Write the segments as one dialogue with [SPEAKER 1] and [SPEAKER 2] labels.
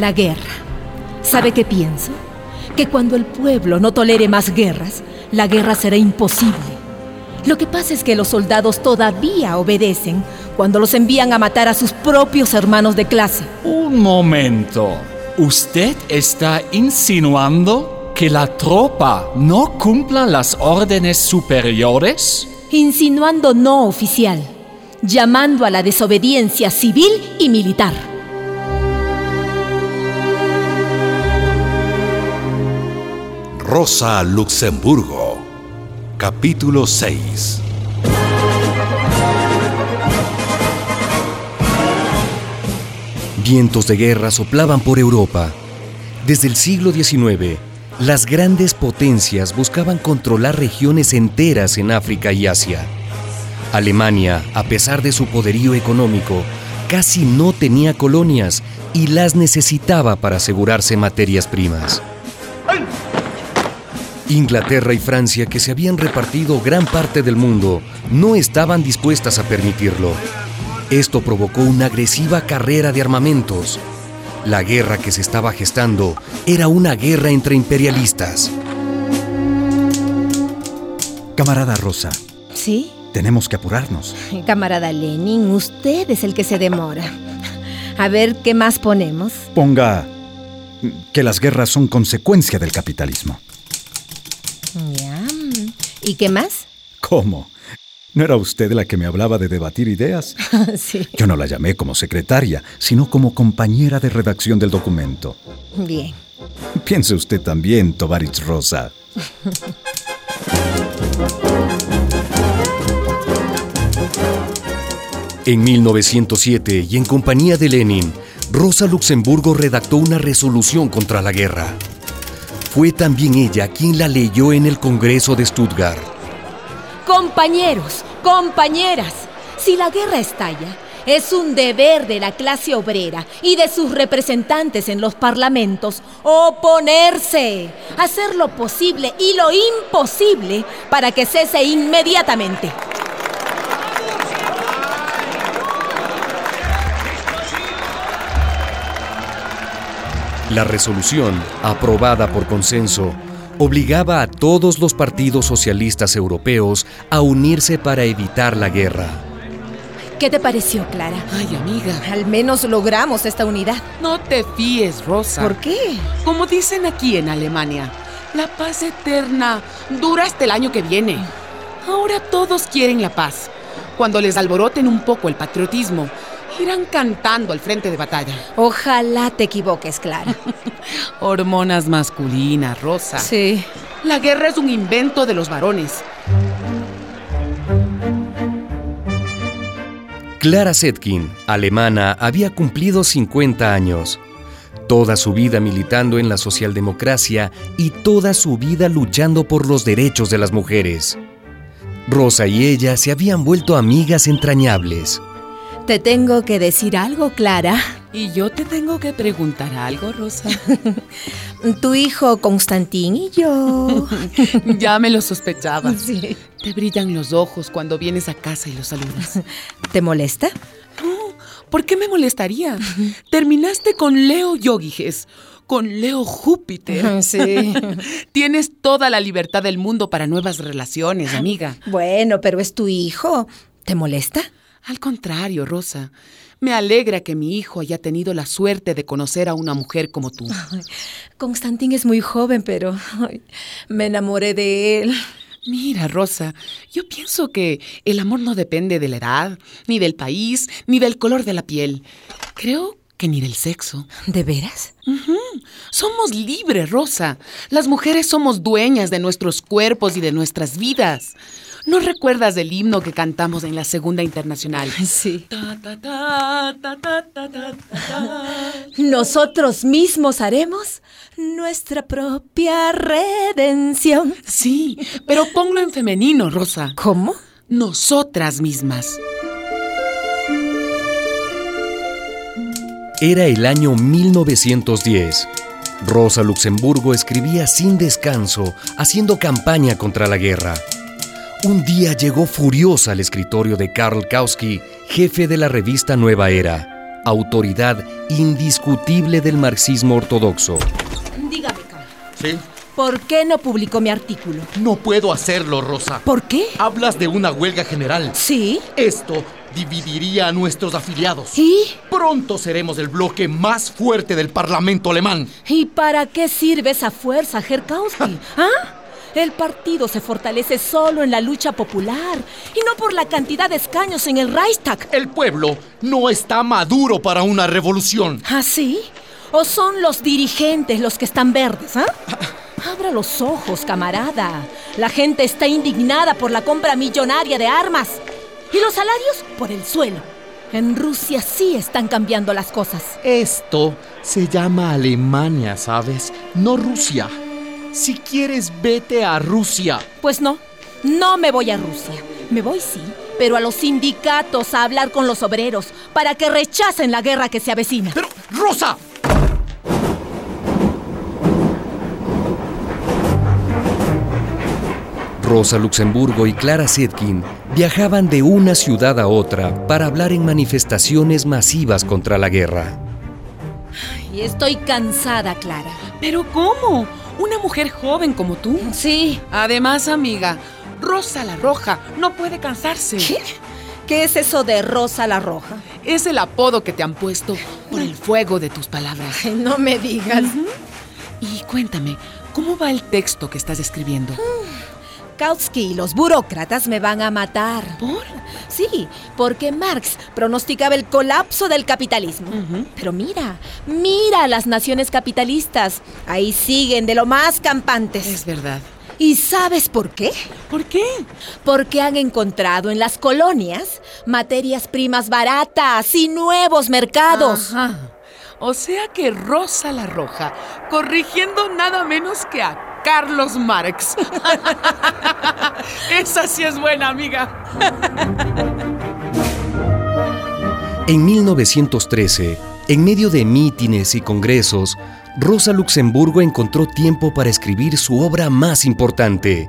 [SPEAKER 1] La guerra. ¿Sabe qué pienso? Que cuando el pueblo no tolere más guerras, la guerra será imposible. Lo que pasa es que los soldados todavía obedecen cuando los envían a matar a sus propios hermanos de clase.
[SPEAKER 2] Un momento. ¿Usted está insinuando que la tropa no cumpla las órdenes superiores?
[SPEAKER 1] Insinuando no oficial, llamando a la desobediencia civil y militar.
[SPEAKER 3] Rosa Luxemburgo, capítulo 6.
[SPEAKER 4] Vientos de guerra soplaban por Europa. Desde el siglo XIX, las grandes potencias buscaban controlar regiones enteras en África y Asia. Alemania, a pesar de su poderío económico, casi no tenía colonias y las necesitaba para asegurarse materias primas. Inglaterra y Francia, que se habían repartido gran parte del mundo, no estaban dispuestas a permitirlo. Esto provocó una agresiva carrera de armamentos. La guerra que se estaba gestando era una guerra entre imperialistas.
[SPEAKER 5] Camarada Rosa.
[SPEAKER 1] ¿Sí?
[SPEAKER 5] Tenemos que apurarnos.
[SPEAKER 1] Camarada Lenin, usted es el que se demora. A ver, ¿qué más ponemos?
[SPEAKER 5] Ponga que las guerras son consecuencia del capitalismo.
[SPEAKER 1] ¿Y qué más?
[SPEAKER 5] ¿Cómo? ¿No era usted la que me hablaba de debatir ideas?
[SPEAKER 1] sí.
[SPEAKER 5] Yo no la llamé como secretaria, sino como compañera de redacción del documento.
[SPEAKER 1] Bien.
[SPEAKER 5] Piense usted también, Tovarich Rosa.
[SPEAKER 4] En 1907, y en compañía de Lenin, Rosa Luxemburgo redactó una resolución contra la guerra. Fue también ella quien la leyó en el Congreso de Stuttgart.
[SPEAKER 1] Compañeros, compañeras, si la guerra estalla, es un deber de la clase obrera y de sus representantes en los parlamentos oponerse, hacer lo posible y lo imposible para que cese inmediatamente.
[SPEAKER 4] La resolución, aprobada por consenso, obligaba a todos los partidos socialistas europeos a unirse para evitar la guerra.
[SPEAKER 1] ¿Qué te pareció, Clara?
[SPEAKER 6] Ay, amiga.
[SPEAKER 1] Al menos logramos esta unidad.
[SPEAKER 6] No te fíes, Rosa.
[SPEAKER 1] ¿Por qué?
[SPEAKER 6] Como dicen aquí en Alemania, la paz eterna dura hasta el año que viene. Ahora todos quieren la paz. Cuando les alboroten un poco el patriotismo, irán cantando al frente de batalla.
[SPEAKER 1] Ojalá te equivoques, Clara.
[SPEAKER 6] Hormonas masculinas, Rosa.
[SPEAKER 1] Sí.
[SPEAKER 6] La guerra es un invento de los varones.
[SPEAKER 4] Clara Zetkin, alemana, había cumplido 50 años. Toda su vida militando en la socialdemocracia y toda su vida luchando por los derechos de las mujeres. Rosa y ella se habían vuelto amigas entrañables.
[SPEAKER 1] Te tengo que decir algo, Clara.
[SPEAKER 6] Y yo te tengo que preguntar algo, Rosa.
[SPEAKER 1] Tu hijo Constantín y yo.
[SPEAKER 6] ya me lo sospechaba.
[SPEAKER 1] Sí.
[SPEAKER 6] Te brillan los ojos cuando vienes a casa y los saludas.
[SPEAKER 1] ¿Te molesta?
[SPEAKER 6] No, ¿por qué me molestaría? Terminaste con Leo Yogiges, con Leo Júpiter.
[SPEAKER 1] Sí.
[SPEAKER 6] Tienes toda la libertad del mundo para nuevas relaciones, amiga.
[SPEAKER 1] Bueno, pero es tu hijo. ¿Te molesta?
[SPEAKER 6] Al contrario, Rosa. Me alegra que mi hijo haya tenido la suerte de conocer a una mujer como tú.
[SPEAKER 1] Ay, Constantín es muy joven, pero ay, me enamoré de él.
[SPEAKER 6] Mira, Rosa, yo pienso que el amor no depende de la edad, ni del país, ni del color de la piel. Creo que ni del sexo.
[SPEAKER 1] ¿De veras?
[SPEAKER 6] Somos libres, Rosa. Las mujeres somos dueñas de nuestros cuerpos y de nuestras vidas. ¿No recuerdas del himno que cantamos en la Segunda Internacional?
[SPEAKER 1] Sí.
[SPEAKER 6] Ta, ta, ta, ta, ta, ta, ta, ta.
[SPEAKER 1] Nosotros mismos haremos nuestra propia redención.
[SPEAKER 6] Sí, pero ponlo en femenino, Rosa.
[SPEAKER 1] ¿Cómo?
[SPEAKER 6] Nosotras mismas.
[SPEAKER 4] Era el año 1910. Rosa Luxemburgo escribía sin descanso, haciendo campaña contra la guerra. Un día llegó furiosa al escritorio de Karl Kautsky, jefe de la revista Nueva Era. autoridad indiscutible del marxismo ortodoxo.
[SPEAKER 1] Dígame, Carl,
[SPEAKER 7] ¿Sí?
[SPEAKER 1] ¿por qué no publicó mi artículo?
[SPEAKER 7] No puedo hacerlo, Rosa.
[SPEAKER 1] ¿Por qué?
[SPEAKER 7] Hablas de una huelga general.
[SPEAKER 1] ¿Sí?
[SPEAKER 7] Esto dividiría a nuestros afiliados.
[SPEAKER 1] ¿Y?
[SPEAKER 7] Pronto seremos el bloque más fuerte del Parlamento alemán.
[SPEAKER 1] ¿Y para qué sirve esa fuerza, Herkowski? ¿Ah? El partido se fortalece solo en la lucha popular y no por la cantidad de escaños en el Reichstag.
[SPEAKER 7] El pueblo no está maduro para una revolución.
[SPEAKER 1] ¿Ah, sí? ¿O son los dirigentes los que están verdes, ah? Abra los ojos, camarada. La gente está indignada por la compra millonaria de armas. Y los salarios por el suelo. En Rusia sí están cambiando las cosas.
[SPEAKER 7] Esto se llama Alemania, ¿sabes? No Rusia. Si quieres, vete a Rusia.
[SPEAKER 1] Pues no, no me voy a Rusia. Me voy sí, pero a los sindicatos a hablar con los obreros para que rechacen la guerra que se avecina.
[SPEAKER 7] Pero, Rosa,
[SPEAKER 4] Rosa Luxemburgo y Clara Zetkin viajaban de una ciudad a otra para hablar en manifestaciones masivas contra la guerra.
[SPEAKER 1] Y estoy cansada, Clara.
[SPEAKER 6] ¿Pero cómo? ¿Una mujer joven como tú?
[SPEAKER 1] Sí.
[SPEAKER 6] Además, amiga, Rosa la Roja no puede cansarse.
[SPEAKER 1] ¿Qué? ¿Qué es eso de Rosa la Roja?
[SPEAKER 6] Es el apodo que te han puesto por el fuego de tus palabras.
[SPEAKER 1] Ay, no me digas.
[SPEAKER 6] Y cuéntame, ¿cómo va el texto que estás escribiendo?
[SPEAKER 1] Kautsky y los burócratas me van a matar.
[SPEAKER 6] ¿Por?
[SPEAKER 1] Sí, porque Marx pronosticaba el colapso del capitalismo. Pero mira, mira a las naciones capitalistas. Ahí siguen de lo más campantes.
[SPEAKER 6] Es verdad.
[SPEAKER 1] ¿Y sabes por qué?
[SPEAKER 6] ¿Por qué?
[SPEAKER 1] Porque han encontrado en las colonias materias primas baratas y nuevos mercados.
[SPEAKER 6] Ajá. O sea que Rosa la Roja, corrigiendo nada menos que a Carlos Marx. Esa sí es buena, amiga.
[SPEAKER 4] En 1913, en medio de mítines y congresos, Rosa Luxemburgo encontró tiempo para escribir su obra más importante,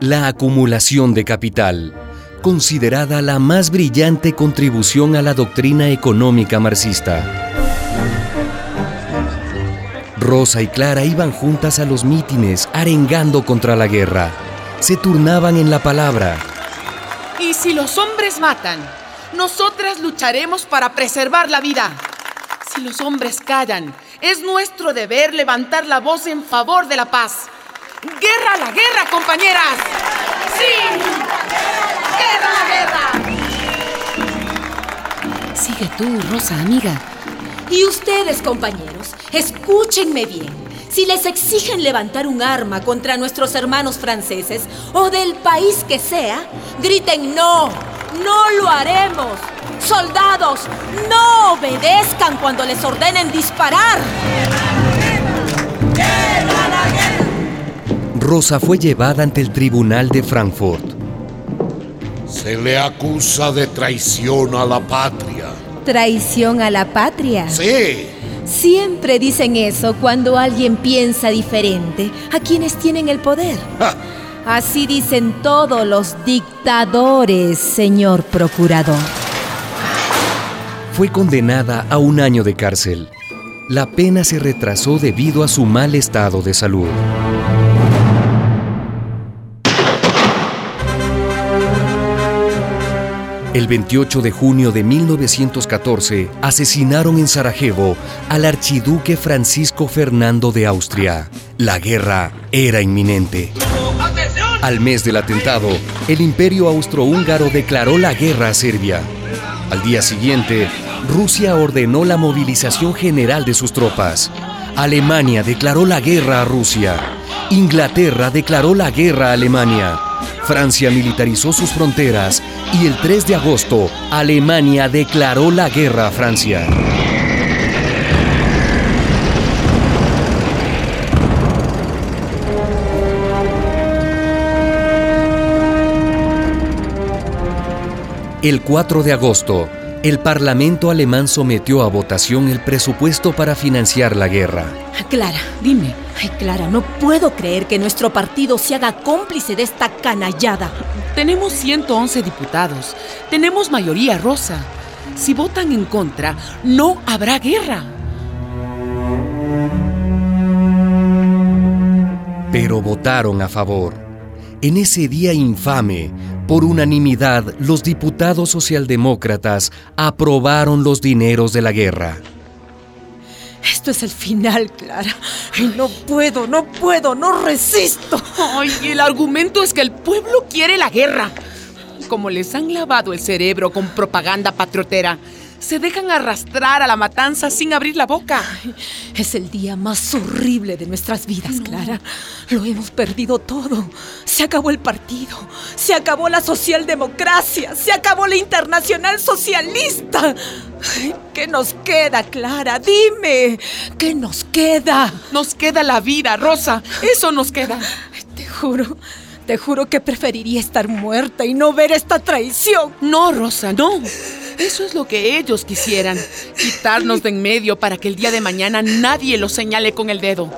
[SPEAKER 4] La acumulación de capital, considerada la más brillante contribución a la doctrina económica marxista. Rosa y Clara iban juntas a los mítines arengando contra la guerra. Se turnaban en la palabra.
[SPEAKER 6] Y si los hombres matan, nosotras lucharemos para preservar la vida. Si los hombres callan, es nuestro deber levantar la voz en favor de la paz. ¡Guerra a la guerra, compañeras! ¡Sí! ¡Guerra a la guerra! Sigue tú, Rosa, amiga.
[SPEAKER 1] Y ustedes, compañeros, escúchenme bien. Si les exigen levantar un arma contra nuestros hermanos franceses o del país que sea, griten no, no lo haremos. Soldados, no obedezcan cuando les ordenen disparar.
[SPEAKER 4] Rosa fue llevada ante el tribunal de Frankfurt.
[SPEAKER 3] Se le acusa de traición a la patria.
[SPEAKER 1] Traición a la patria.
[SPEAKER 3] Sí,
[SPEAKER 1] Siempre dicen eso cuando alguien piensa diferente a quienes tienen el poder.
[SPEAKER 3] Ja.
[SPEAKER 1] Así dicen todos los dictadores, señor procurador.
[SPEAKER 4] Fue condenada a un año de cárcel. La pena se retrasó debido a su mal estado de salud. El 28 de junio de 1914 asesinaron en Sarajevo al archiduque Francisco Fernando de Austria. La guerra era inminente. Al mes del atentado, el imperio austrohúngaro declaró la guerra a Serbia. Al día siguiente, Rusia ordenó la movilización general de sus tropas. Alemania declaró la guerra a Rusia. Inglaterra declaró la guerra a Alemania. Francia militarizó sus fronteras y el 3 de agosto Alemania declaró la guerra a Francia. El 4 de agosto, el Parlamento alemán sometió a votación el presupuesto para financiar la guerra.
[SPEAKER 1] Clara,
[SPEAKER 6] Dime,
[SPEAKER 1] ay Clara, no puedo creer que nuestro partido se haga cómplice de esta canallada.
[SPEAKER 6] tenemos 111 diputados. Tenemos mayoría, Rosa. Si votan en contra, no habrá guerra.
[SPEAKER 4] Pero votaron a favor. En ese día infame, por unanimidad, los diputados socialdemócratas aprobaron los dineros de la guerra.
[SPEAKER 1] Esto es el final, Clara. Y no puedo, no puedo, no resisto.
[SPEAKER 6] Ay, el argumento es que el pueblo quiere la guerra. Como les han lavado el cerebro con propaganda patriotera, se dejan arrastrar a la matanza sin abrir la boca.
[SPEAKER 1] Es el día más horrible de nuestras vidas, Clara. Lo hemos perdido todo. Se acabó el partido, se acabó la socialdemocracia, se acabó la internacional socialista. ¿Qué nos queda, Clara? Dime, ¿qué nos queda?
[SPEAKER 6] Nos queda la vida, Rosa. Eso nos queda.
[SPEAKER 1] Te juro, te juro que preferiría estar muerta y no ver esta traición.
[SPEAKER 6] No, Rosa, no. Eso es lo que ellos quisieran. Quitarnos de en medio para que el día de mañana nadie los señale con el dedo.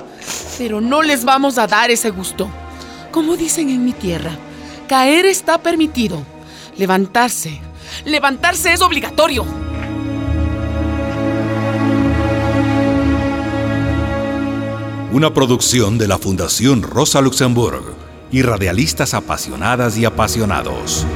[SPEAKER 6] Pero no les vamos a dar ese gusto. Como dicen en mi tierra, caer está permitido. Levantarse. Levantarse es obligatorio.
[SPEAKER 8] Una producción de la Fundación Rosa Luxemburg y radialistas apasionadas y apasionados.